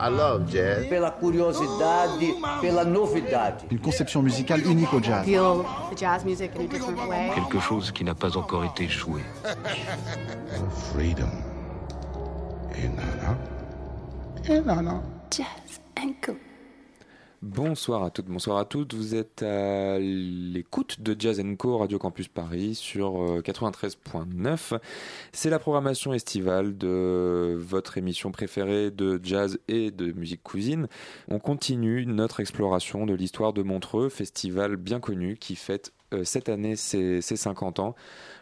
I love jazz. Une conception musicale unique au jazz. Feel the jazz music in a different way. Quelque chose qui n'a pas encore été joué. Bonsoir à toutes, bonsoir à toutes. Vous êtes à l'écoute de Jazz Co Radio Campus Paris sur 93.9. C'est la programmation estivale de votre émission préférée de jazz et de musique cousine. On continue notre exploration de l'histoire de Montreux, festival bien connu qui fête euh, cette année ses, ses 50 ans.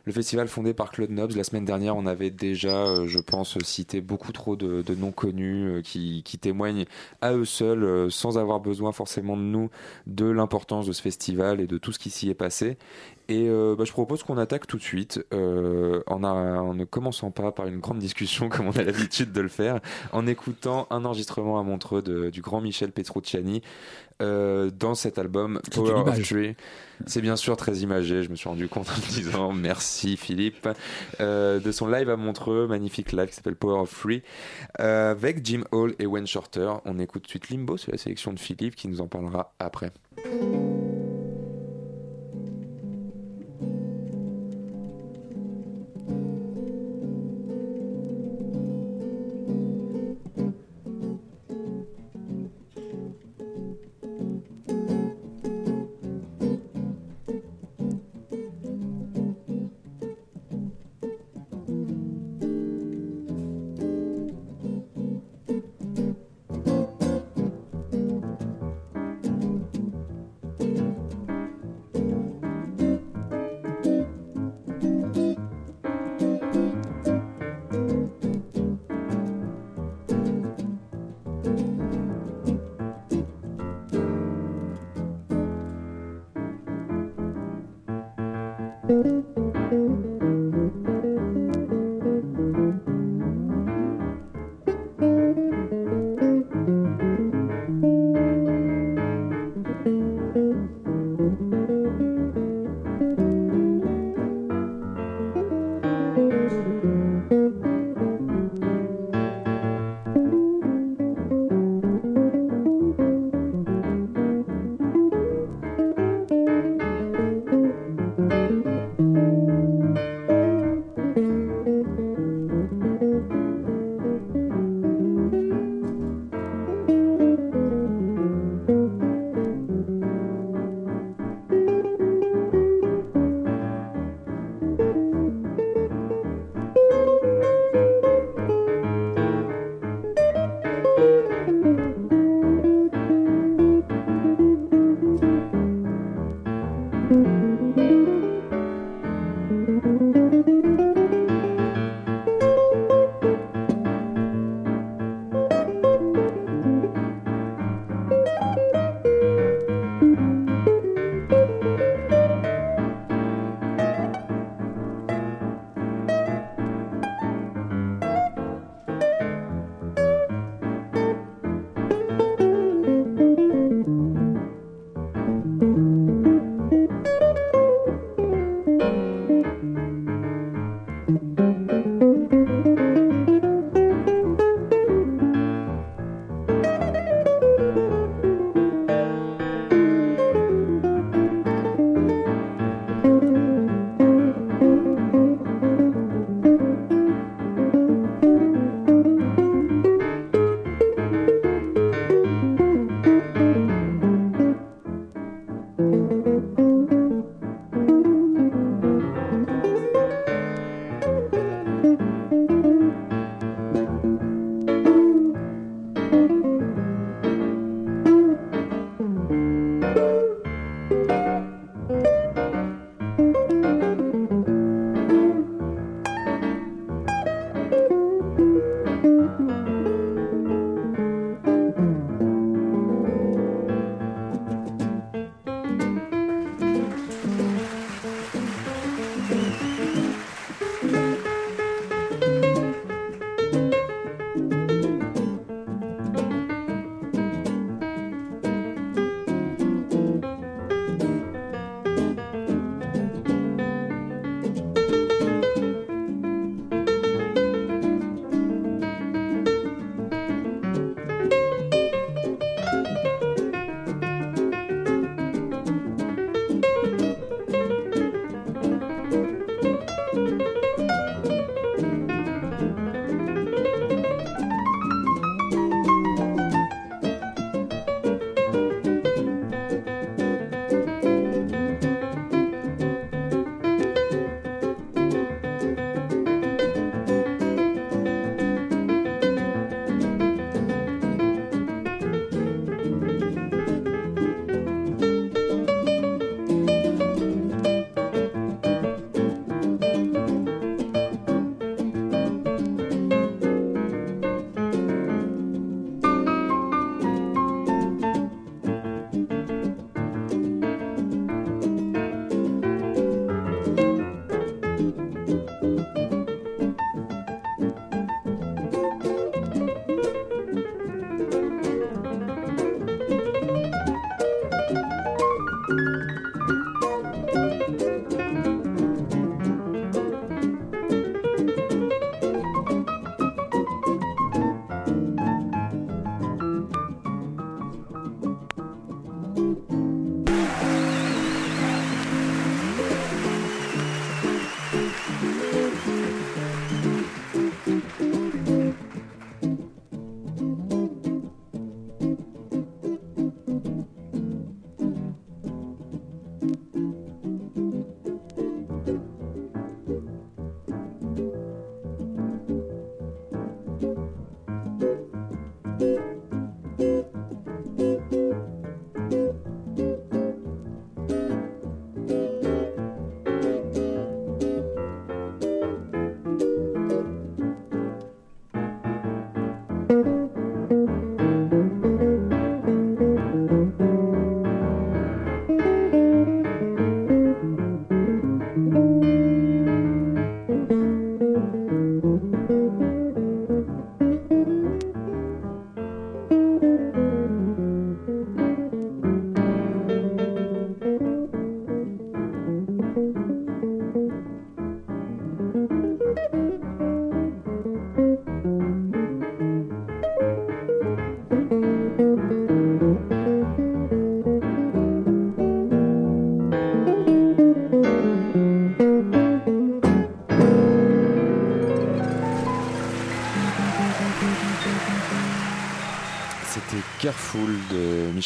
Le festival fondé par Claude Nobs, la semaine dernière, on avait déjà, euh, je pense, cité beaucoup trop de, de noms connus euh, qui, témoignent à eux seuls, euh, sans avoir besoin forcément de nous, de l'importance de ce festival et de tout ce qui s'y est passé. Et euh, bah, je propose qu'on attaque tout de suite, euh, en, a, en, ne commençant pas par une grande discussion comme on a l'habitude de le faire, en écoutant un enregistrement à Montreux de, du grand Michel Petrucciani euh, dans cet album Power of Tree. C'est bien sûr très imagé, je me suis rendu compte en me disant merci Philippe, de son live à Montreux, magnifique live qui s'appelle Power of Free, avec Jim Hall et Wayne Shorter. On écoute tout de suite Limbo, c'est la sélection de Philippe qui nous en parlera après.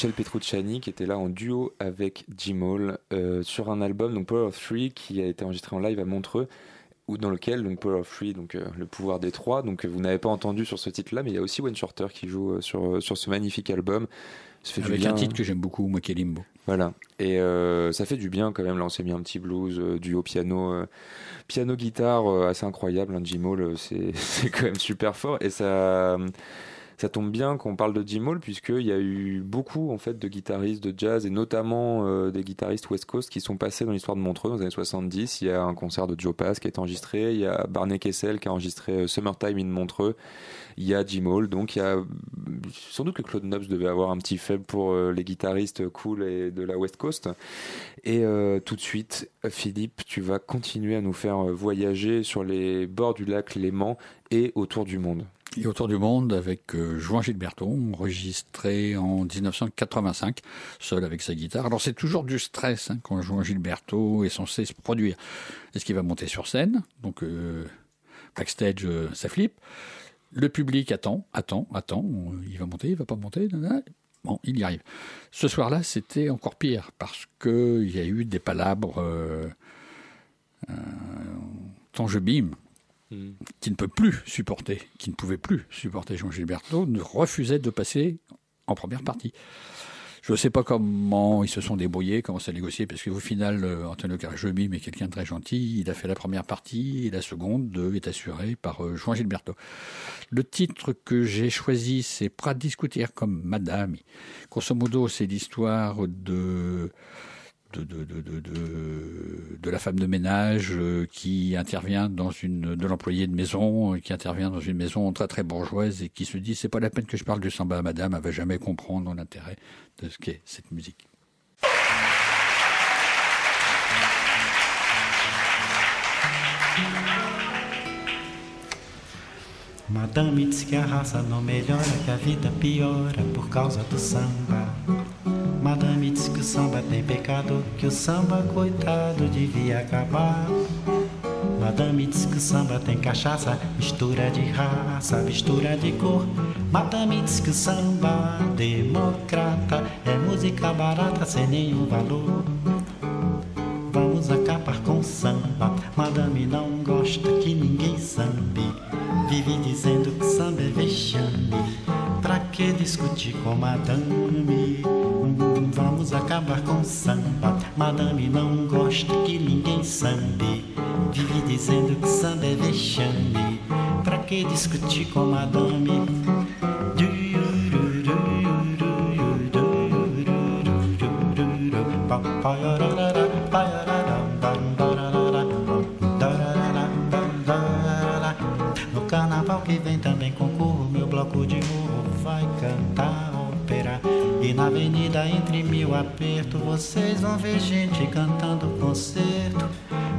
Michel Petrucciani qui était là en duo avec Jim euh, sur un album donc Power of Three qui a été enregistré en live à Montreux ou dans lequel donc Power of Three donc euh, le pouvoir des trois. Donc vous n'avez pas entendu sur ce titre là mais il y a aussi Wayne Shorter qui joue euh, sur sur ce magnifique album. Ça fait avec un titre que j'aime beaucoup moi qui est Limbo. Voilà. Et ça fait du bien quand même là on s'est mis un petit blues duo piano piano guitare assez incroyable hein, Jim c'est quand même super fort. Et ça ça tombe bien qu'on parle de Jim Hall puisqu'il y a eu beaucoup en fait de guitaristes de jazz et notamment euh, des guitaristes West Coast qui sont passés dans l'histoire de Montreux dans les années 70. Il y a un concert de Joe Pass qui été enregistré, il y a Barney Kessel qui a enregistré euh, Summertime in Montreux, il y a Jim Hall, donc il y a sans doute que Claude Nobs devait avoir un petit faible pour euh, les guitaristes cool et de la West Coast. Et tout de suite, Philippe, tu vas continuer à nous faire voyager sur les bords du lac Léman et autour du monde et autour du monde avec euh, Juan Gilberto, enregistré en 1985, seul avec sa guitare. Alors c'est toujours du stress hein, quand Juan Gilberto est censé se produire. Est-ce qu'il va monter sur scène? Donc euh, backstage, euh, ça flippe. Le public attend, attend, attend. Il va monter, il va pas monter. Bon, il y arrive. Ce soir-là, c'était encore pire parce qu'il y a eu des palabres. Euh, tant je bime, qui ne peut plus supporter, qui ne pouvait plus supporter Jean Gilberto, ne refusait de passer en première partie. Je ne sais pas comment ils se sont débrouillés, comment ça a négocié, parce qu'au final, euh, Antonio Carajobim est quelqu'un de très gentil. Il a fait la première partie et la seconde est assurée par euh, Juan Gilberto. Le titre que j'ai choisi, c'est Prat discuter comme Madame. Grosso modo, c'est l'histoire de de, de, de, de, la femme de ménage euh, qui intervient dans une de l'employé de maison qui intervient dans une maison très très bourgeoise et qui se dit c'est pas la peine que je parle du samba à madame elle va jamais comprendre l'intérêt de ce qu'est cette musique Madame que piora samba. Madame diz que o samba tem pecado, que o samba, coitado, devia acabar. Madame diz que o samba tem cachaça, mistura de raça, mistura de cor. Madame diz que o samba democrata é música barata sem nenhum valor. Vamos acabar com o samba. Madame não gosta que ninguém sambe. Vive dizendo que samba é vexame. Pra que discutir com madame? Vamos acabar com o samba. Madame não gosta que ninguém sambe. Vive dizendo que samba é vexame. Pra que discutir com madame? No aperto, vocês vão ver gente cantando concerto.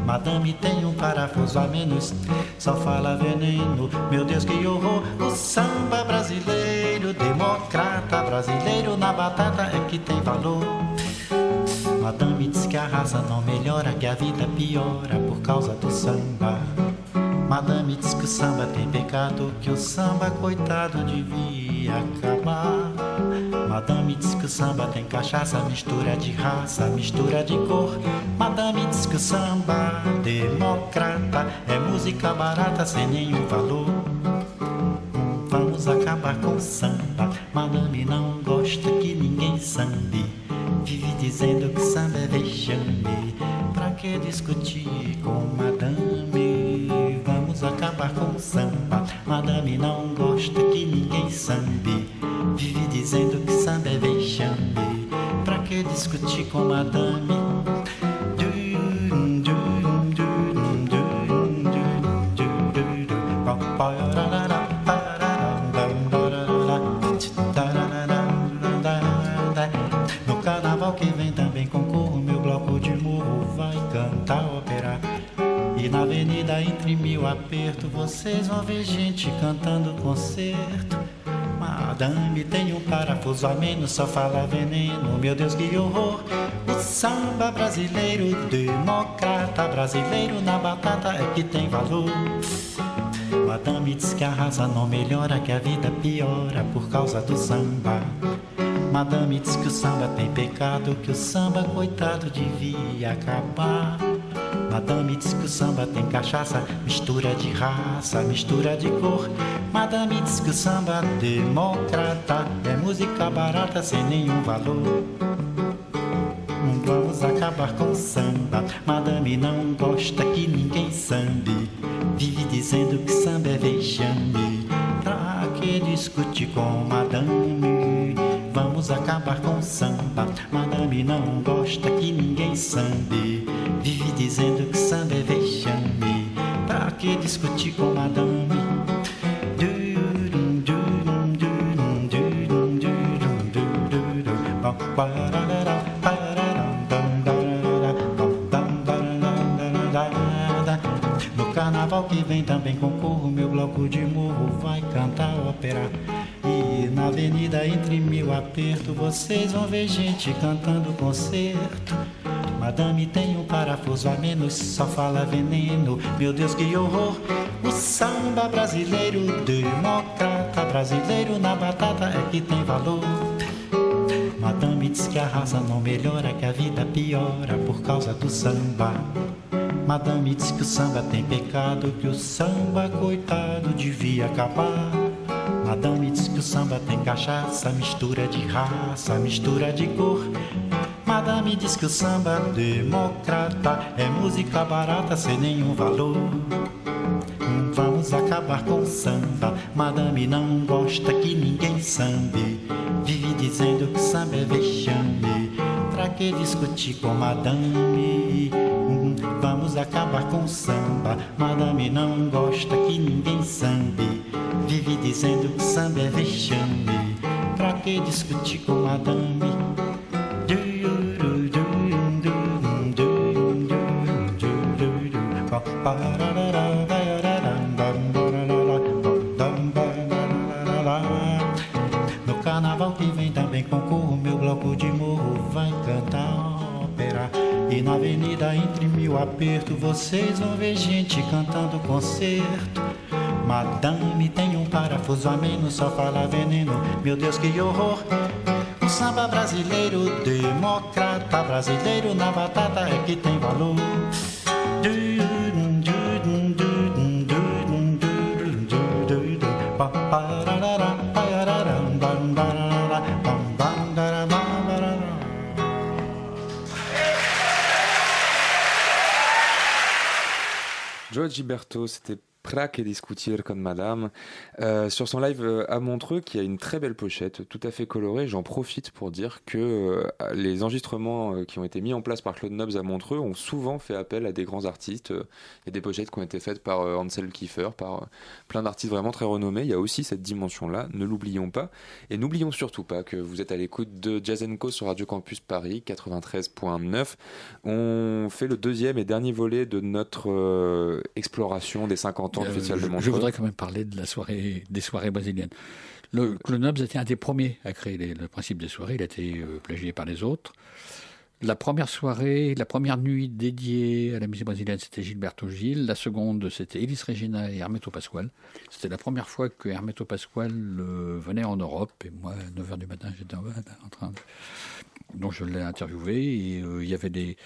Madame tem um parafuso a menos, só fala veneno. Meu Deus, que horror! O samba brasileiro, democrata brasileiro na batata é que tem valor. Madame diz que a raça não melhora, que a vida piora por causa do samba. Madame diz que o samba tem pecado, que o samba, coitado, devia acabar. Madame diz que o samba tem cachaça, mistura de raça, mistura de cor. Madame diz que o samba democrata é música barata sem nenhum valor. Vamos acabar com o samba. Madame não gosta que ninguém sambe. Vive dizendo que samba é vexame. Pra que discutir com madame? Vamos acabar com o samba. madame. No carnaval que vem também concorro, meu bloco de morro vai cantar ópera. E na avenida entre mil aperto, vocês vão ver gente cantando concerto. Madame tem um parafuso a menos, só fala veneno. Meu Deus, que horror! O samba brasileiro, democrata brasileiro na batata é que tem valor. Madame diz que a raça não melhora, que a vida piora por causa do samba. Madame diz que o samba tem pecado, que o samba, coitado, devia acabar. Madame diz que o samba tem cachaça, mistura de raça, mistura de cor. Madame diz que o samba democrata é música barata sem nenhum valor. Vamos acabar com o samba. Madame não gosta que ninguém sambe. Vive dizendo que samba é vexame. Pra que discutir com madame? Vamos acabar com o samba. Madame não gosta que ninguém sambe. Vive dizendo que samba é vexame. Pra que discutir com madame? No carnaval que vem também concorro, meu bloco de morro vai cantar ópera. Na avenida entre mil aperto, vocês vão ver gente cantando concerto. Madame tem um parafuso a menos, só fala veneno. Meu Deus, que horror! O samba brasileiro, democrata brasileiro na batata é que tem valor. Madame diz que a raça não melhora, que a vida piora por causa do samba. Madame diz que o samba tem pecado, que o samba, coitado, devia acabar. Madame diz que o samba tem cachaça, mistura de raça, mistura de cor. Madame diz que o samba democrata é música barata sem nenhum valor. Vamos acabar com o samba. Madame não gosta que ninguém sambe. Vive dizendo que samba é vexame. Pra que discutir com madame? Vamos acabar com o samba. Madame não gosta que ninguém sambe. Vive dizendo que samba é vexame. Pra que discutir com madame? E na avenida entre mil aperto, vocês vão ver gente cantando concerto. Madame tem um parafuso a menos, só fala veneno. Meu Deus, que horror! O samba brasileiro, democrata brasileiro na batata é que tem valor. Joe c'était Prac et Discutir comme Madame. Euh, sur son live euh, à Montreux, qui a une très belle pochette, tout à fait colorée, j'en profite pour dire que euh, les enregistrements qui ont été mis en place par Claude Nobs à Montreux ont souvent fait appel à des grands artistes. A des pochettes qui ont été faites par euh, Ansel Kiefer, par plein d'artistes vraiment très renommés. Il y a aussi cette dimension-là, ne l'oublions pas. Et n'oublions surtout pas que vous êtes à l'écoute de Jazz Co sur Radio Campus Paris 93.9. On fait le deuxième et dernier volet de notre exploration des 50 ans Euh, de je, Montreux. je voudrais quand même parler de la soirée, des soirées brésiliennes. Le Nobs était un des premiers à créer les- le principe des soirées. Il a été euh, plagié par les autres. La première soirée, la première nuit dédiée à la musique brésilienne, c'était Gilberto Gil. La seconde, c'était Elis Regina et Hermeto Pasquale. C'était la première fois que Hermeto Pasquale euh, venait en Europe. Et moi, à 9h du matin, j'étais en, en train de... Donc je l'ai interviewé et euh, il y avait des,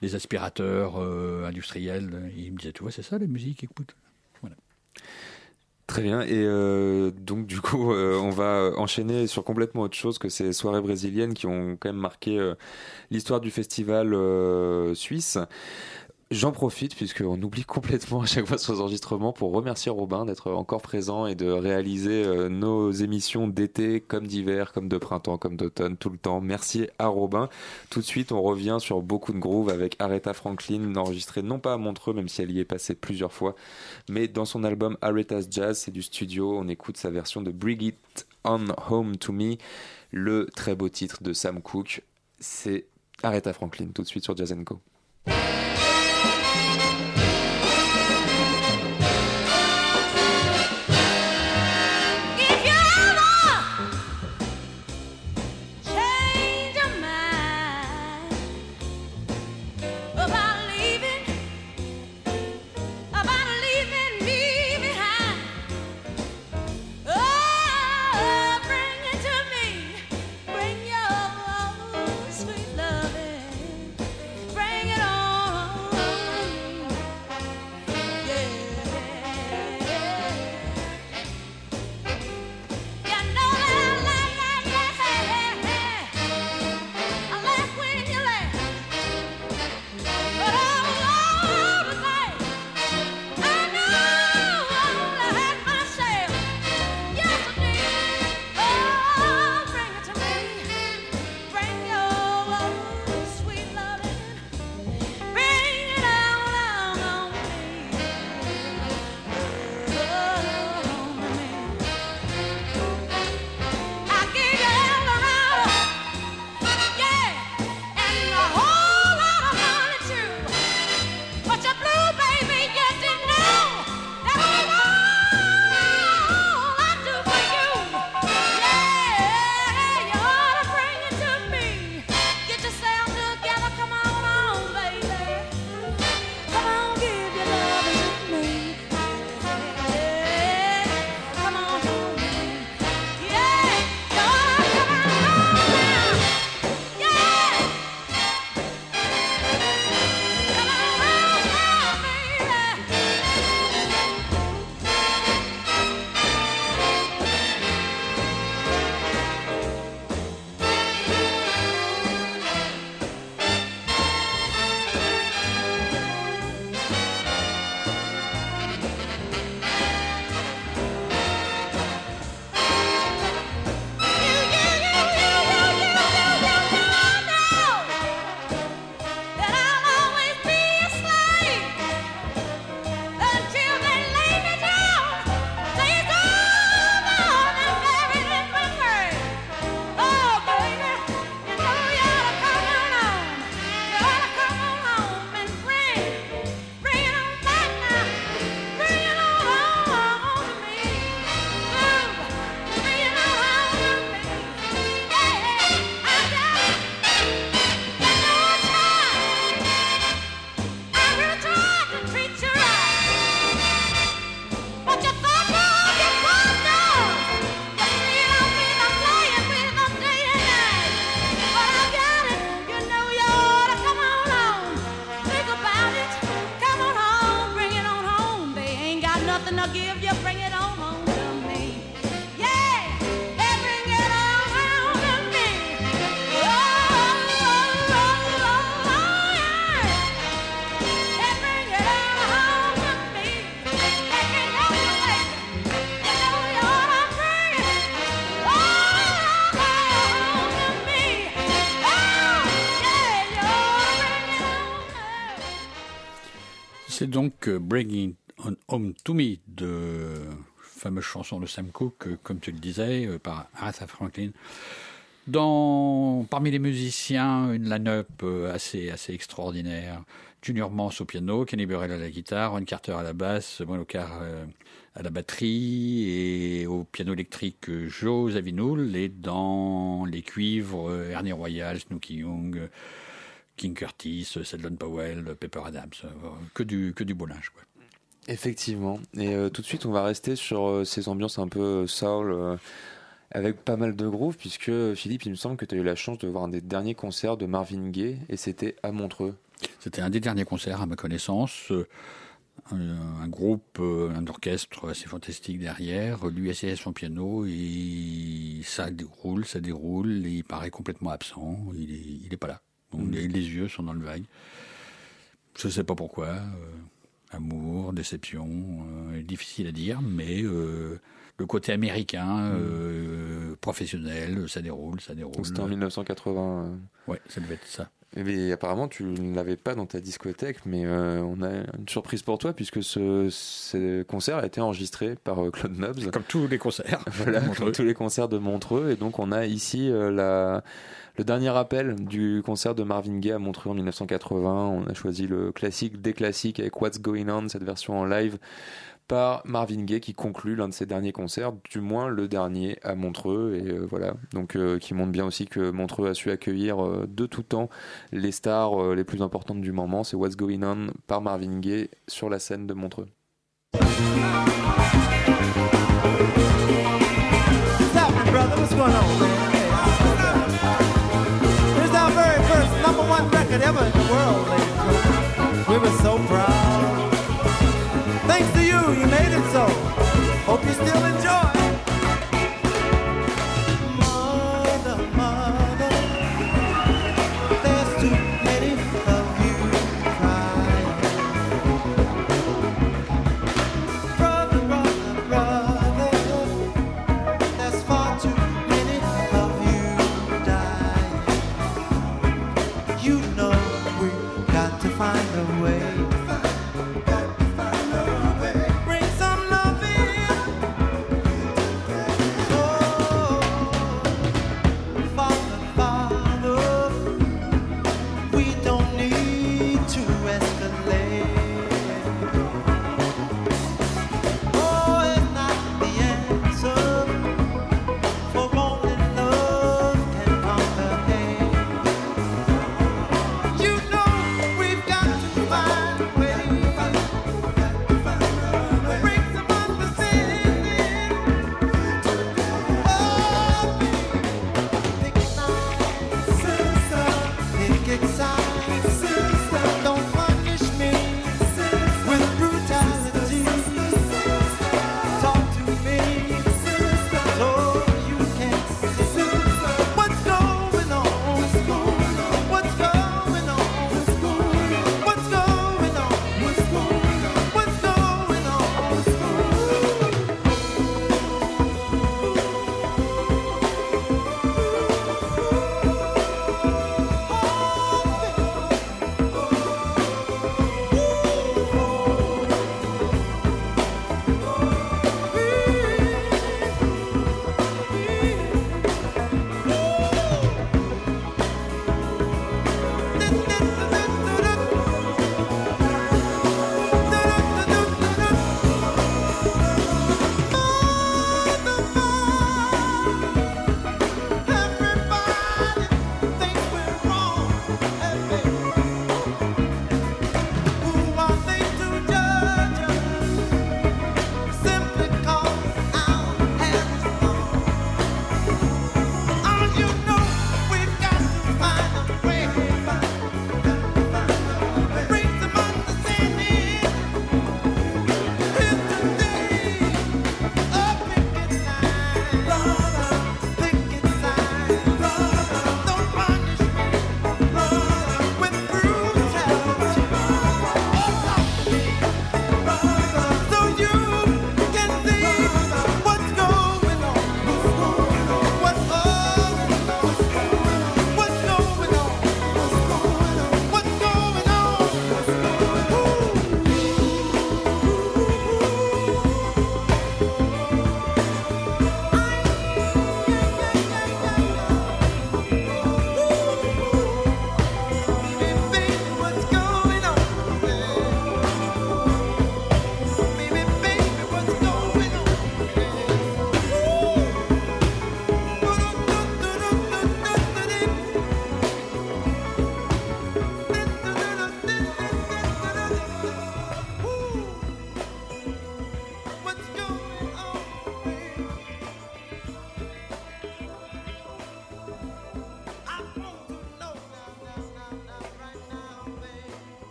des aspirateurs euh, industriels. Et il me disait, tu vois, c'est ça la musique, écoute. Très bien. Et euh, donc, du coup, euh, on va enchaîner sur complètement autre chose que ces soirées brésiliennes qui ont quand même marqué euh, l'histoire du festival euh, suisse. J'en profite, puisqu'on oublie complètement à chaque fois sur les enregistrements, pour remercier Robin d'être encore présent et de réaliser euh, nos émissions d'été, comme d'hiver, comme de printemps, comme d'automne, tout le temps. Merci à Robin. Tout de suite, on revient sur beaucoup de groove avec Aretha Franklin, enregistré non pas à Montreux, même si elle y est passée plusieurs fois, mais dans son album Aretha's Jazz, c'est du studio. On écoute sa version de Bring It On Home to Me, le très beau titre de Sam Cooke. C'est Aretha Franklin, tout de suite sur Jazz Co. donc euh, Bringing On Home to Me de fameuse chanson de Sam Cooke, euh, comme tu le disais, euh, par Aretha Franklin. Dans, parmi les musiciens, une line-up assez, assez extraordinaire. Junior Mance au piano, Kenny Burrell à la guitare, Ron Carter à la basse, Bruno Carr à la batterie et au piano électrique Joe Zawinul et dans les cuivres Ernie Royal, Snooky Young, King Curtis, Seldon Powell, Pepper Adams, euh, que du, que du beau linge. Quoi. Effectivement. Et euh, tout de suite, on va rester sur euh, ces ambiances un peu soul, euh, avec pas mal de groove, puisque Philippe, il me semble que tu as eu la chance de voir un des derniers concerts de Marvin Gaye, et c'était à Montreux. C'était un des derniers concerts à ma connaissance. Un, un groupe, un orchestre assez fantastique derrière. Lui assis à son piano et ça déroule, ça déroule. Et il paraît complètement absent. Il est, il est pas là. Donc, les, les yeux sont dans le vague. Je sais pas pourquoi. euh, amour, déception, euh, difficile à dire, mais euh, le côté américain, euh, professionnel, ça déroule, ça déroule. C'était en 1980. euh. Ouais, ça devait être ça. Mais apparemment, tu ne l'avais pas dans ta discothèque, mais euh, on a une surprise pour toi, puisque ce, ce concert a été enregistré par euh, Claude Nobs. Comme tous les concerts. Voilà, comme tous les concerts de Montreux. Et donc, on a ici euh, la, le dernier appel du concert de Marvin Gaye à Montreux en 1980. On a choisi le classique des classiques avec What's Going On, cette version en live par Marvin Gaye qui conclut l'un de ses derniers concerts, du moins le dernier à Montreux. Et euh, voilà, donc euh, qui montre bien aussi que Montreux a su accueillir euh, de tout temps les stars les plus importantes du moment. C'est What's Going On par Marvin Gaye sur la scène de Montreux. Record ever in the world, ladies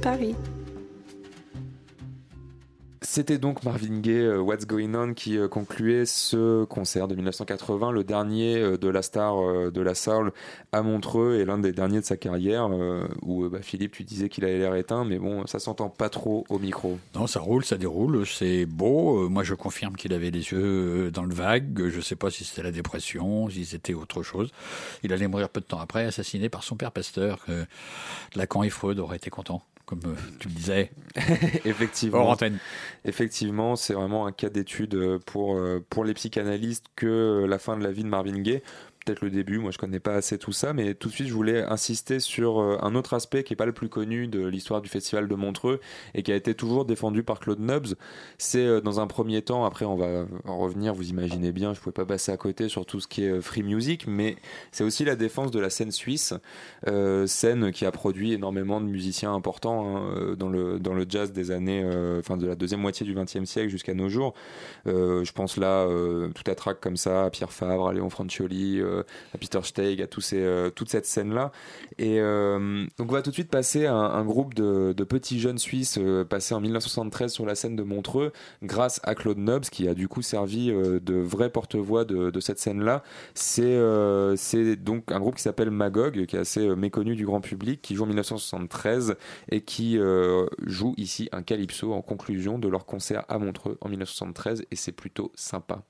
Paris. C'était donc Marvin Gaye, euh, What's Going On, qui euh, concluait ce concert de 1980, le dernier euh, de la star de la soul à Montreux et l'un des derniers de sa carrière, où bah, Philippe, tu disais qu'il avait l'air éteint, mais bon, ça s'entend pas trop au micro. Non, ça roule, ça déroule, c'est beau. Moi, je confirme qu'il avait les yeux dans le vague. Je sais pas si c'était la dépression, si c'était autre chose. Il allait mourir peu de temps après, assassiné par son père pasteur. Lacan et Freud auraient été contents, comme euh, tu le disais. Effectivement. Hors antenne. Effectivement, c'est vraiment un cas d'étude euh, pour, euh, pour les psychanalystes que la fin de la vie de Marvin Gaye. Peut-être le début, moi je connais pas assez tout ça, mais tout de suite je voulais insister sur euh, un autre aspect qui est pas le plus connu de l'histoire du festival de Montreux et qui a été toujours défendu par Claude Nobs. C'est euh, dans un premier temps, après on va en revenir, vous imaginez bien, je pouvais pas passer à côté sur tout ce qui est euh, free music, mais c'est aussi la défense de la scène suisse, scène qui a produit énormément de musiciens importants hein, dans, le, dans le jazz des années, enfin de la deuxième moitié du XXe siècle jusqu'à nos jours. Je pense là, tout à track comme ça, à Pierre Favre, à Léon Francioli, à Peter Steig, à euh, toute cette scène-là. Et euh, donc on va tout de suite passer à un, groupe de, petits jeunes Suisses euh, passés en 1973 sur la scène de Montreux grâce à Claude Nobs qui a du coup servi euh, de vrai porte-voix de, cette scène-là. C'est euh, donc un groupe qui s'appelle Magog, qui est assez euh, méconnu du grand public, qui joue en 1973 et qui euh, joue ici un calypso en conclusion de leur concert à Montreux en 1973 et c'est plutôt sympa.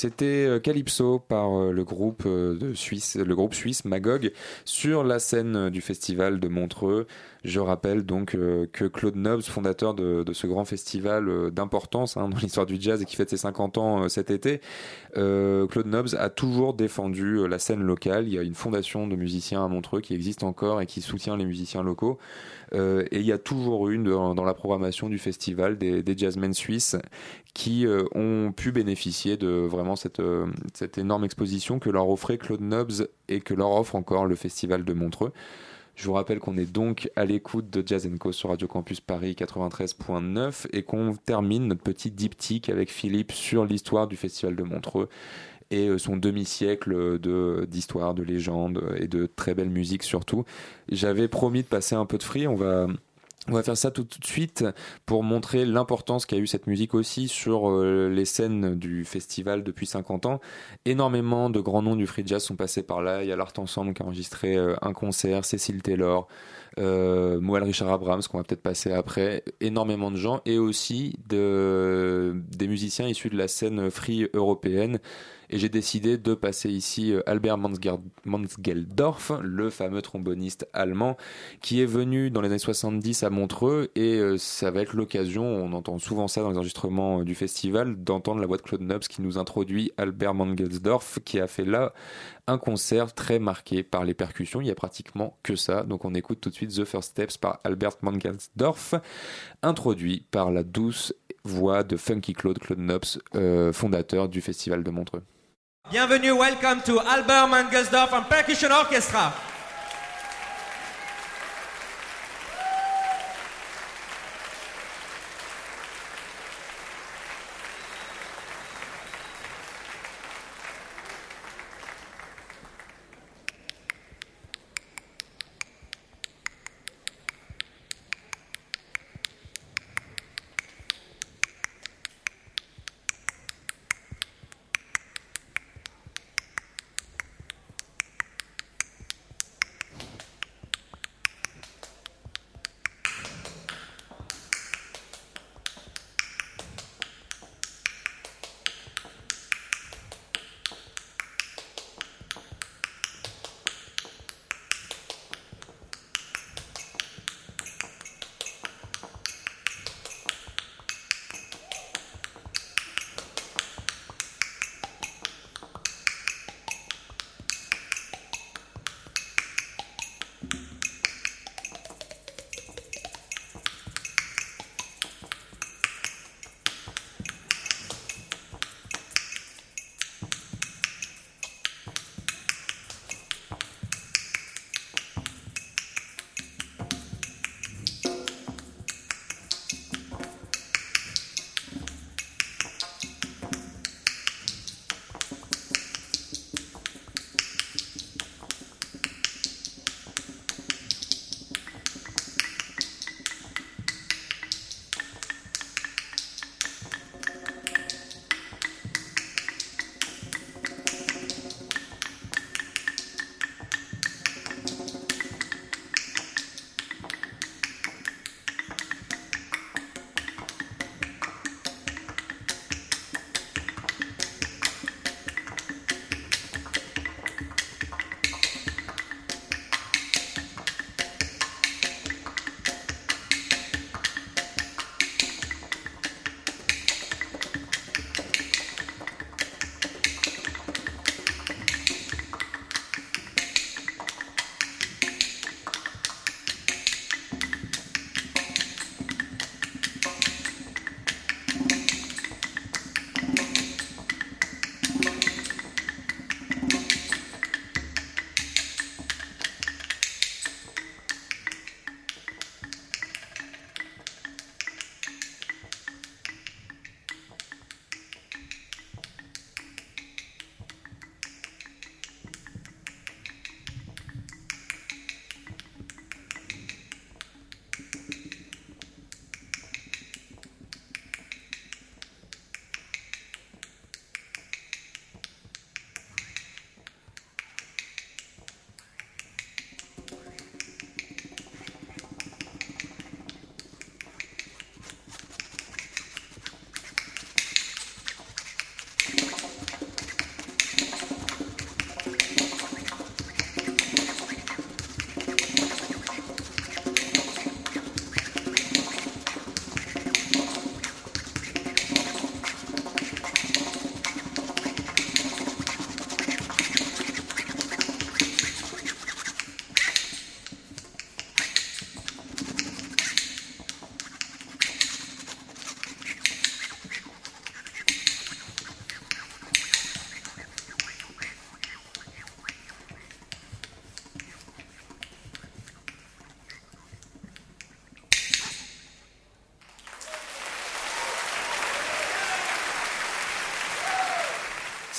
C'était euh, Calypso par euh, le groupe euh, le groupe suisse Magog sur la scène du festival de Montreux. Je rappelle donc que Claude Nobs, fondateur de, ce grand festival d'importance hein, dans l'histoire du jazz et qui fête ses 50 ans cet été, Claude Nobs a toujours défendu la scène locale. Il y a une fondation de musiciens à Montreux qui existe encore et qui soutient les musiciens locaux. Euh, et il y a toujours eu dans, la programmation du festival des, des jazzmen suisses qui euh, ont pu bénéficier de vraiment cette, euh, cette énorme exposition que leur offrait Claude Nobs et que leur offre encore le festival de Montreux. Je vous rappelle qu'on est donc à l'écoute de Jazz Co sur Radio Campus Paris 93.9 et qu'on termine notre petit diptyque avec Philippe sur l'histoire du festival de Montreux et euh, son demi-siècle de d'histoire, de légende et de très belle musique surtout. J'avais promis de passer un peu de free, on va on va faire ça tout, de suite pour montrer l'importance qu'a eu cette musique aussi sur euh, les scènes du festival depuis 50 ans. Énormément de grands noms du free jazz sont passés par là. Il y a l'Art Ensemble qui a enregistré euh, un concert, Cécile Taylor, euh, Moël Richard Abrams, qu'on va peut-être passer après, énormément de gens, et aussi de, des musiciens issus de la scène free européenne. Et j'ai décidé de passer ici euh, Albert Mansgeldorf, le fameux tromboniste allemand, qui est venu dans les années 70 à Montreux, et euh, ça va être l'occasion, on entend souvent ça dans les enregistrements euh, du festival, d'entendre la voix de Claude Nobs qui nous introduit Albert Mansgeldorf, qui a fait là un concert très marqué par les percussions. Il y a pratiquement que ça. Donc on écoute tout de suite The First Steps par Albert Mangelsdorf, introduit par la douce voix de Funky Claude, Claude Nobs, fondateur du Festival de Montreux. Bienvenue, welcome to Albert Mangelsdorf and Percussion Orchestra.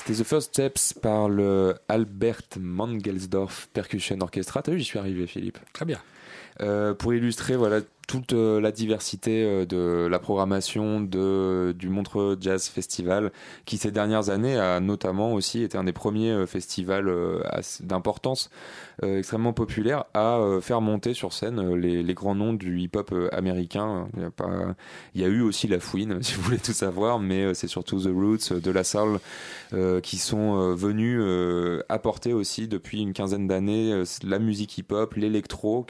C'était The First Steps par le Albert Mangelsdorf Percussion Orchestra. T'as vu, j'y suis arrivé, Philippe. Très bien. Euh, pour illustrer voilà toute euh, la diversité euh, de la programmation de, du Montreux Jazz Festival, qui ces dernières années a notamment aussi été un des premiers euh, festivals d'importance extrêmement populaire à faire monter sur scène les, les grands noms du hip-hop américain. Il y, a pas... Il y a eu aussi la fouine, si vous voulez tout savoir, mais c'est surtout The Roots, de la euh, qui sont venus apporter aussi depuis une quinzaine d'années la musique hip-hop, l'électro,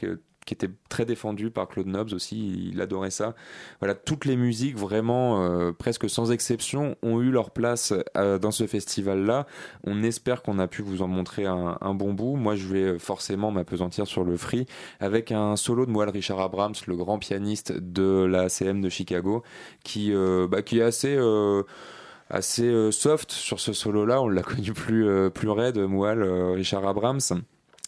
qui était très défendu par Claude Nobs aussi, il adorait ça. Voilà, toutes les musiques vraiment euh, presque sans exception ont eu leur place euh, dans ce festival-là. On espère qu'on a pu vous en montrer un, bon bout. Moi, je vais forcément m'apesantir sur le free avec un solo de moi, le Richard Abrams, le grand pianiste de la CM de Chicago, qui, euh, bah, est assez euh, assez euh, soft sur ce solo là on l'a connu plus euh, plus raide Moelle euh, Richard Abrams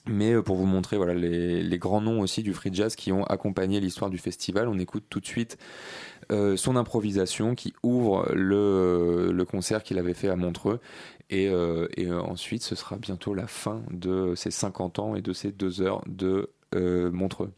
mais euh, pour vous montrer voilà les, grands noms aussi du free jazz qui ont accompagné l'histoire du festival on écoute tout de suite euh, son improvisation qui ouvre le, le concert qu'il avait fait à Montreux. Et, euh, euh, ensuite ce sera bientôt la fin de ces 50 ans et de ces deux heures de euh, Montreux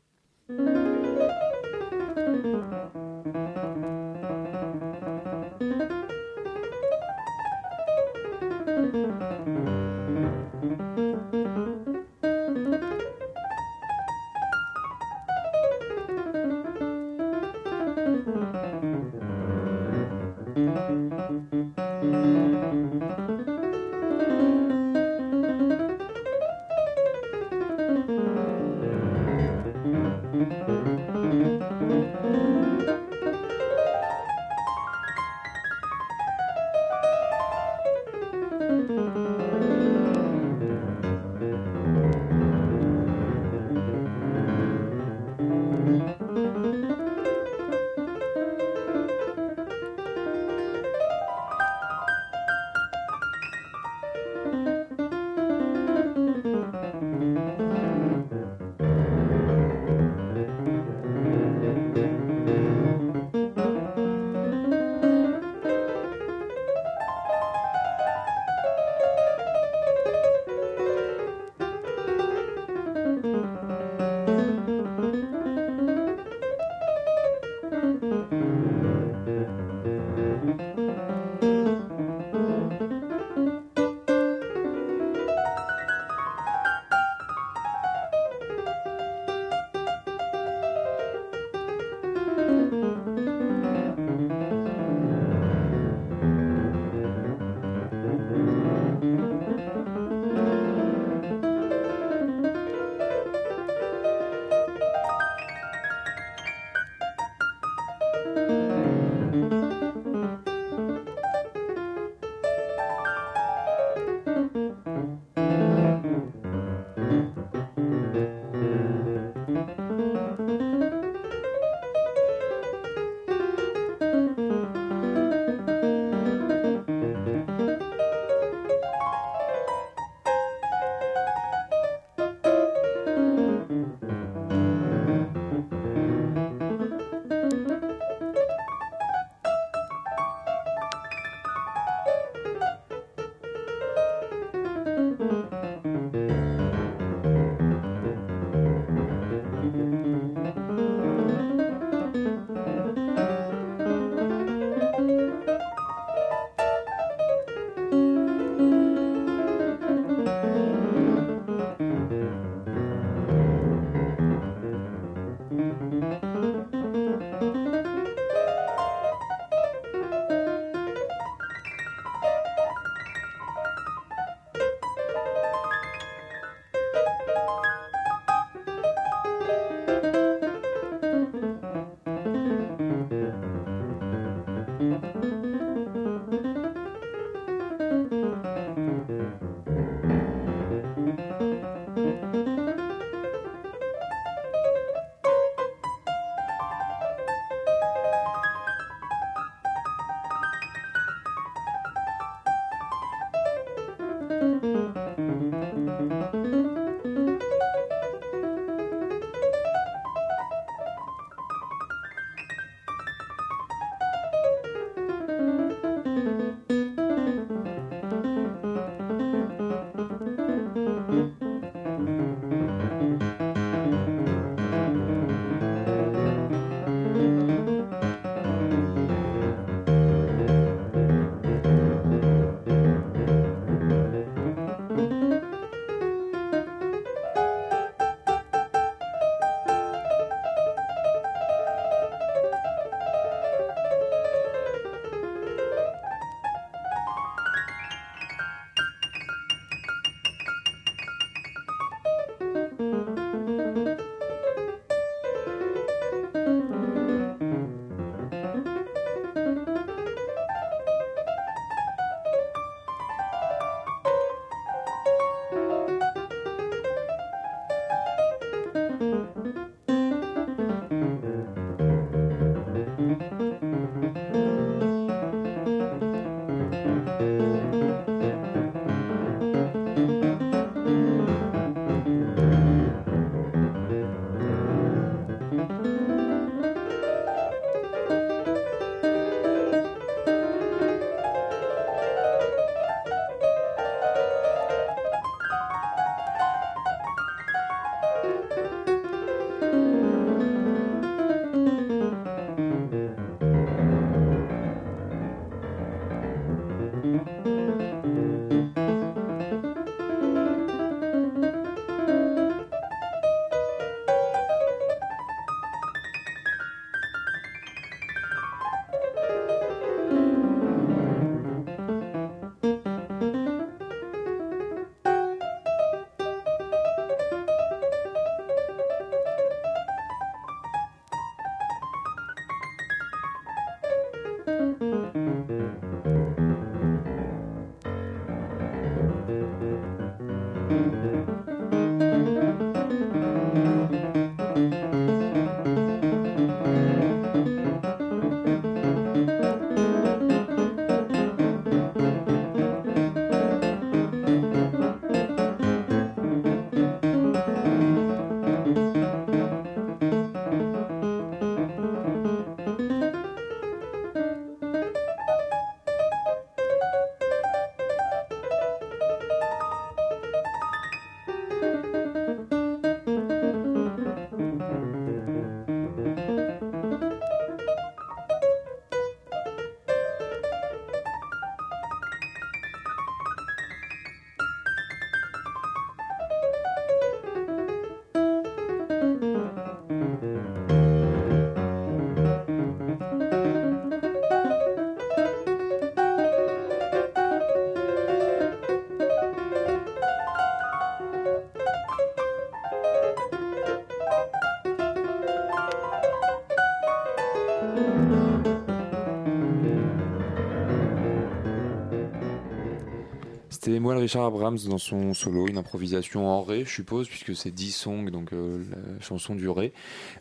Richard Abrams dans son solo, une improvisation en ré, je suppose, puisque c'est 10 songs, donc euh, la chanson du ré,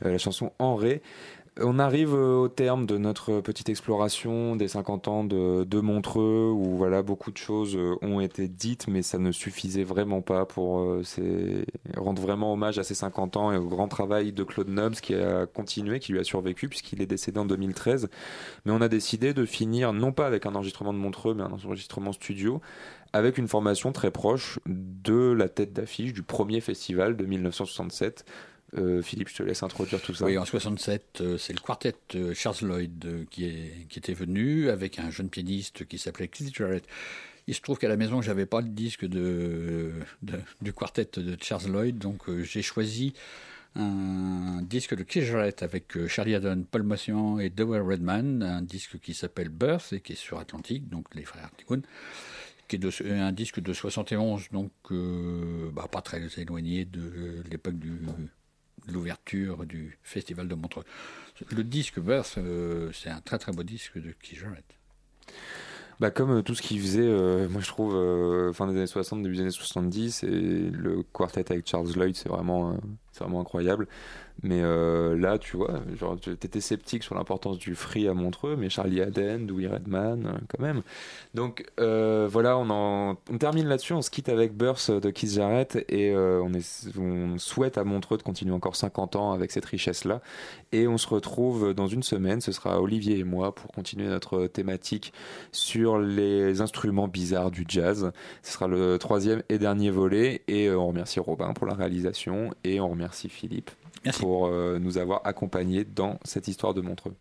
euh, la chanson en ré. On arrive euh, au terme de notre petite exploration des 50 ans de, Montreux, où voilà beaucoup de choses euh, ont été dites, mais ça ne suffisait vraiment pas pour euh, rendre vraiment hommage à ces 50 ans et au grand travail de Claude Nobs qui a continué, qui lui a survécu puisqu'il est décédé en 2013. Mais on a décidé de finir non pas avec un enregistrement de Montreux, mais un enregistrement studio, avec une formation très proche de la tête d'affiche du premier festival de 1967. Euh, Philippe, je te laisse introduire tout ça. Oui, en 67, euh, c'est le quartet Charles Lloyd euh, qui, était venu avec un jeune pianiste qui s'appelait Keith Jarrett. Il se trouve qu'à la maison, j'avais pas le disque du quartet de Charles Lloyd, donc j'ai choisi un disque de Keith Jarrett avec Charlie Haddon, Paul Mossian et Dewey Redman, un disque qui s'appelle Birth et qui est sur Atlantique, donc les frères Ticoun, qui est un disque de 71, donc euh, bah, pas très éloigné de l'époque du l'ouverture du festival de Montreux. Le disque Birth, euh, c'est un très très beau disque de Keith. Bah, comme euh, tout ce qu'il faisait, euh, moi je trouve, fin des années 60, début des années 70, et le quartet avec Charles Lloyd, c'est vraiment, c'est vraiment incroyable. Mais euh, là, tu vois, genre, tu étais sceptique sur l'importance du free à Montreux, mais Charlie Haden, Dewey Redman, euh, quand même. Donc euh, voilà, on, en, termine là-dessus, on se quitte avec Burst de Keith Jarrett, et on, souhaite à Montreux de continuer encore 50 ans avec cette richesse-là. Et on se retrouve dans une semaine, ce sera Olivier et moi, pour continuer notre thématique sur les instruments bizarres du jazz. Ce sera le troisième et dernier volet. Et on remercie Robin pour la réalisation et on remercie Philippe pour euh, nous avoir accompagnés dans cette histoire de Montreux.